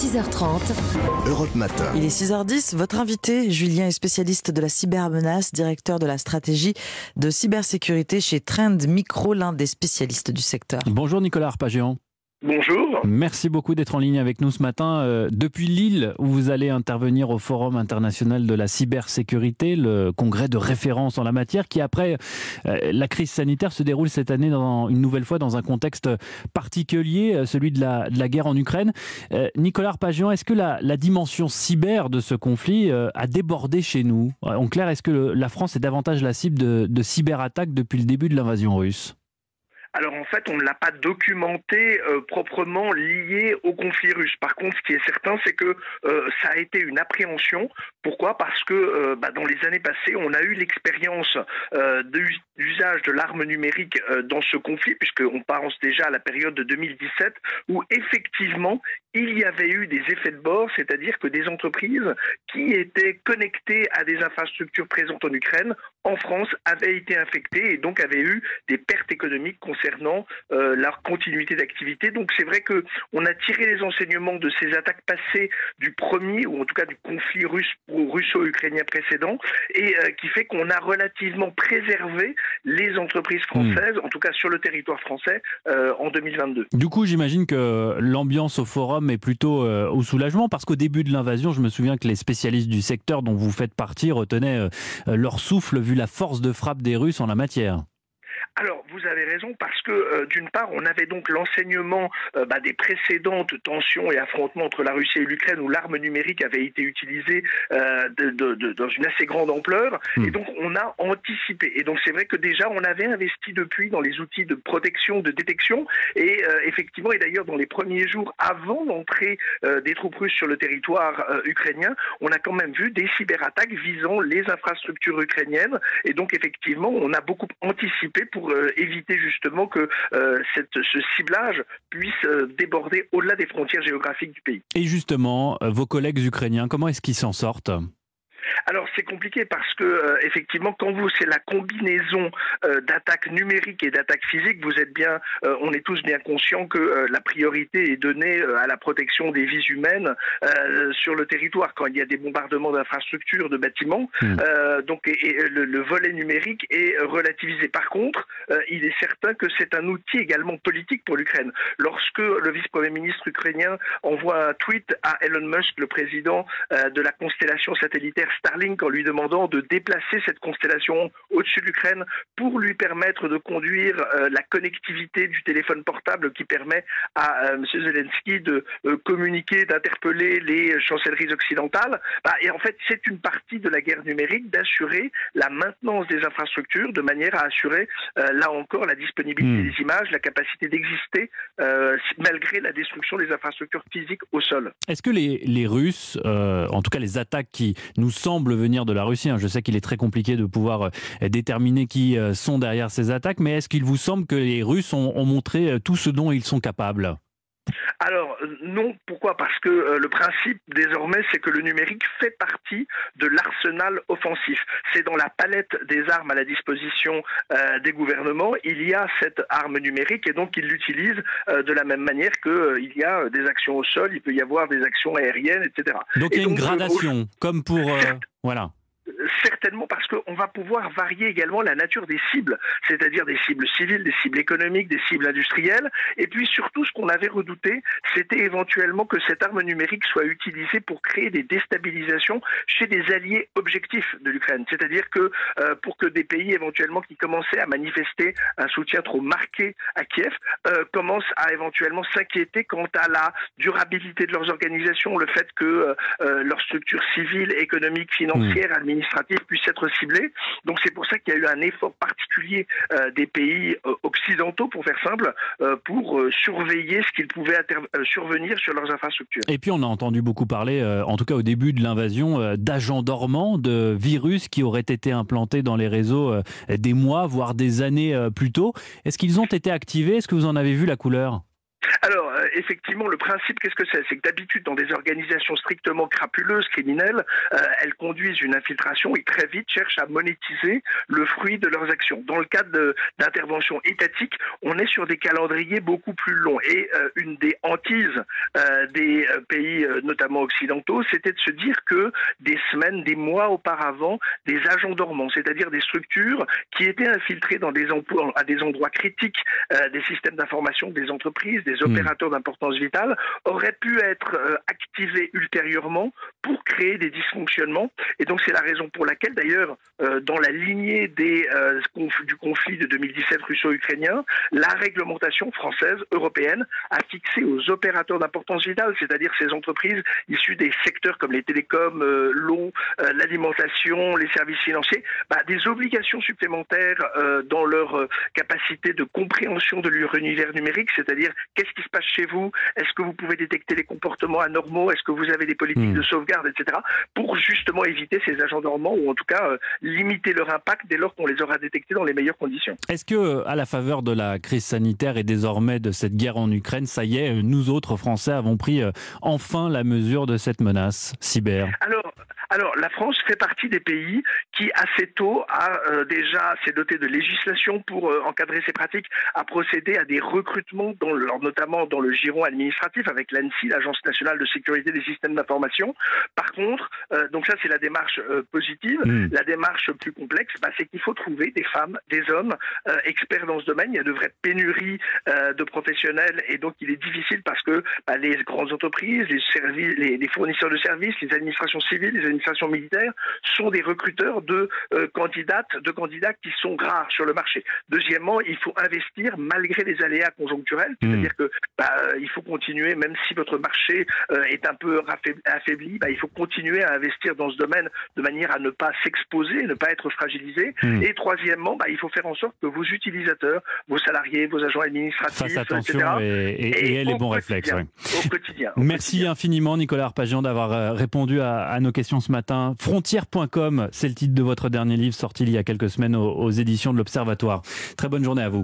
6h30. Europe Matin. Il est 6h10. Votre invité, Julien, est spécialiste de la cybermenace, directeur de la stratégie de cybersécurité chez Trend Micro, l'un des spécialistes du secteur. Bonjour Nicolas Arpagian. Bonjour. Merci beaucoup d'être en ligne avec nous ce matin. Euh, depuis Lille, où vous allez intervenir au Forum international de la cybersécurité, le congrès de référence en la matière, qui après euh, la crise sanitaire se déroule cette année dans, une nouvelle fois dans un contexte particulier, euh, celui de la, guerre en Ukraine. Nicolas Arpagian, est-ce que la, dimension cyber de ce conflit a débordé chez nous? En clair, est-ce que la France est davantage la cible de cyberattaques depuis le début de l'invasion russe? Alors en fait, on ne l'a pas documenté euh, proprement lié au conflit russe. Par contre, ce qui est certain, c'est que euh, ça a été une appréhension. Pourquoi? Parce que euh, bah, dans les années passées, on a eu l'expérience d'usage de l'arme numérique dans ce conflit, puisqu'on pense déjà à la période de 2017, où effectivement, il y avait eu des effets de bord, c'est-à-dire que des entreprises qui étaient connectées à des infrastructures présentes en Ukraine, en France, avaient été infectées et donc avaient eu des pertes économiques concernant euh, leur continuité d'activité. Donc c'est vrai que on a tiré les enseignements de ces attaques passées du premier ou en tout cas du conflit russe russo-ukrainien précédent et euh, qui fait qu'on a relativement préservé les entreprises hmm. françaises, en tout cas sur le territoire français, euh, en 2022. Du coup, j'imagine que l'ambiance au forum est plutôt au soulagement parce qu'au début de l'invasion, je me souviens que les spécialistes du secteur dont vous faites partie retenaient leur souffle vu la force de frappe des Russes en la matière. Alors, vous avez raison parce que, euh, d'une part, on avait donc l'enseignement euh, bah, des précédentes tensions et affrontements entre la Russie et l'Ukraine où l'arme numérique avait été utilisée euh, dans une assez grande ampleur. Hmm. Et donc, on a anticipé. Et donc, c'est vrai que déjà, on avait investi depuis dans les outils de protection, de détection. Et effectivement, et d'ailleurs, dans les premiers jours avant l'entrée des troupes russes sur le territoire ukrainien, on a quand même vu des cyberattaques visant les infrastructures ukrainiennes. Et donc, effectivement, on a beaucoup anticipé pour euh, éviter justement que euh, ce ciblage puisse euh, déborder au-delà des frontières géographiques du pays. Et justement, vos collègues ukrainiens, comment est-ce qu'ils s'en sortent? Alors c'est compliqué parce que euh, effectivement quand vous c'est la combinaison euh, d'attaques numériques et d'attaques physiques, vous êtes bien, euh, on est tous bien conscients que la priorité est donnée à la protection des vies humaines sur le territoire quand il y a des bombardements d'infrastructures, de bâtiments. Hmm. donc et, le, volet numérique est relativisé. Par contre, il est certain que c'est un outil également politique pour l'Ukraine. Lorsque le vice-premier ministre ukrainien envoie un tweet à Elon Musk, le président de la constellation satellitaire Starlink en lui demandant de déplacer cette constellation au-dessus de l'Ukraine pour lui permettre de conduire euh, la connectivité du téléphone portable qui permet à euh, M. Zelensky de euh, communiquer, d'interpeller les chancelleries occidentales. Bah, et en fait, c'est une partie de la guerre numérique d'assurer la maintenance des infrastructures de manière à assurer, là encore, la disponibilité hmm. des images, la capacité d'exister malgré la destruction des infrastructures physiques au sol. Est-ce que les, les Russes, en tout cas les attaques qui nous semble venir de la Russie. Hein. Je sais qu'il est très compliqué de pouvoir euh, déterminer qui euh, sont derrière ces attaques, mais est-ce qu'il vous semble que les Russes ont, montré euh, tout ce dont ils sont capables? Alors non, pourquoi? Parce que le principe désormais, c'est que le numérique fait partie de l'arsenal offensif. C'est dans la palette des armes à la disposition des gouvernements, il y a cette arme numérique et donc ils l'utilisent de la même manière qu'il y a des actions au sol, il peut y avoir des actions aériennes, etc. Donc il y a une gradation, comme pour... voilà certainement parce qu'on va pouvoir varier également la nature des cibles, c'est-à-dire des cibles civiles, des cibles économiques, des cibles industrielles. Et puis surtout, ce qu'on avait redouté, c'était éventuellement que cette arme numérique soit utilisée pour créer des déstabilisations chez des alliés objectifs de l'Ukraine. C'est-à-dire que euh, pour que des pays éventuellement qui commençaient à manifester un soutien trop marqué à Kiev euh, commencent à éventuellement s'inquiéter quant à la durabilité de leurs organisations, le fait que euh, leurs structures civiles, économiques, financières, administratives, administrative être ciblée. Donc c'est pour ça qu'il y a eu un effort particulier euh, des pays euh, occidentaux, pour faire simple, euh, pour surveiller ce qu'ils pouvaient survenir sur leurs infrastructures. Et puis on a entendu beaucoup parler, en tout cas au début de l'invasion, d'agents dormants, de virus qui auraient été implantés dans les réseaux des mois, voire des années plus tôt. Est-ce qu'ils ont été activés? Est-ce que vous en avez vu la couleur? Effectivement, le principe, qu'est-ce que c'est? C'est que d'habitude, dans des organisations strictement crapuleuses, criminelles, elles conduisent une infiltration et très vite cherchent à monétiser le fruit de leurs actions. Dans le cadre d'interventions étatiques, on est sur des calendriers beaucoup plus longs. Et une des hantises des pays, notamment occidentaux, c'était de se dire que des semaines, des mois auparavant, des agents dormants, c'est-à-dire des structures qui étaient infiltrées dans des emplois, à des endroits critiques euh, des systèmes d'information des entreprises, des hmm. opérateurs d'importance vitale, auraient pu être euh, activés ultérieurement pour créer des dysfonctionnements. Et donc c'est la raison pour laquelle, d'ailleurs, euh, dans la lignée des, du conflit de 2017 russo-ukrainien, la réglementation française, européenne, a fixé aux opérateurs d'importance vitale, c'est-à-dire ces entreprises issues des secteurs comme les télécoms, l'eau, l'alimentation, les services financiers, bah, des obligations supplémentaires dans leur capacité de compréhension de leur univers numérique, c'est-à-dire qu'est-ce qui se passe chez vous, est-ce que vous pouvez détecter les comportements anormaux, est-ce que vous avez des politiques hmm. de sauvegarde, etc., pour justement éviter ces agents dormants ou en tout cas euh, limiter leur impact dès lors qu'on les aura détectés dans les meilleures conditions? Est-ce que, euh, à la faveur de la crise sanitaire et désormais de cette guerre en Ukraine, ça y est, nous autres Français avons pris euh, enfin la mesure de cette menace cyber? Alors, alors, la France fait partie des pays qui, assez tôt, a euh, déjà s'est doté de législation pour euh, encadrer ces pratiques, a procédé à des recrutements, dans notamment dans le giron administratif avec l'ANSI, l'Agence nationale de sécurité des systèmes d'information. Par contre, euh, donc ça c'est la démarche positive. Hmm. La démarche plus complexe, bah, c'est qu'il faut trouver des femmes, des hommes experts dans ce domaine. Il y a de vraies pénuries de professionnels et donc il est difficile parce que bah, les grandes entreprises, les, services, les, les, fournisseurs de services, les administrations civiles, les administrations militaires sont des recruteurs de euh, candidates, de candidats qui sont rares sur le marché. Deuxièmement, il faut investir malgré les aléas conjoncturels, hmm. c'est-à-dire que bah, euh, il faut continuer, même si votre marché euh, est un peu affaibli, bah, il faut continuer à investir dans ce domaine de manière à ne pas s'exposer, ne pas être fragilisé. Hmm. Et troisièmement, bah, il faut faire en sorte que vos utilisateurs, vos salariés, vos agents administratifs, attention etc., et, et, les bons réflexes. Au quotidien. Merci infiniment, Nicolas Arpagian, d'avoir répondu à, à nos questions ce matin. Frontière.com, c'est le titre de votre dernier livre sorti il y a quelques semaines aux, éditions de l'Observatoire. Très bonne journée à vous.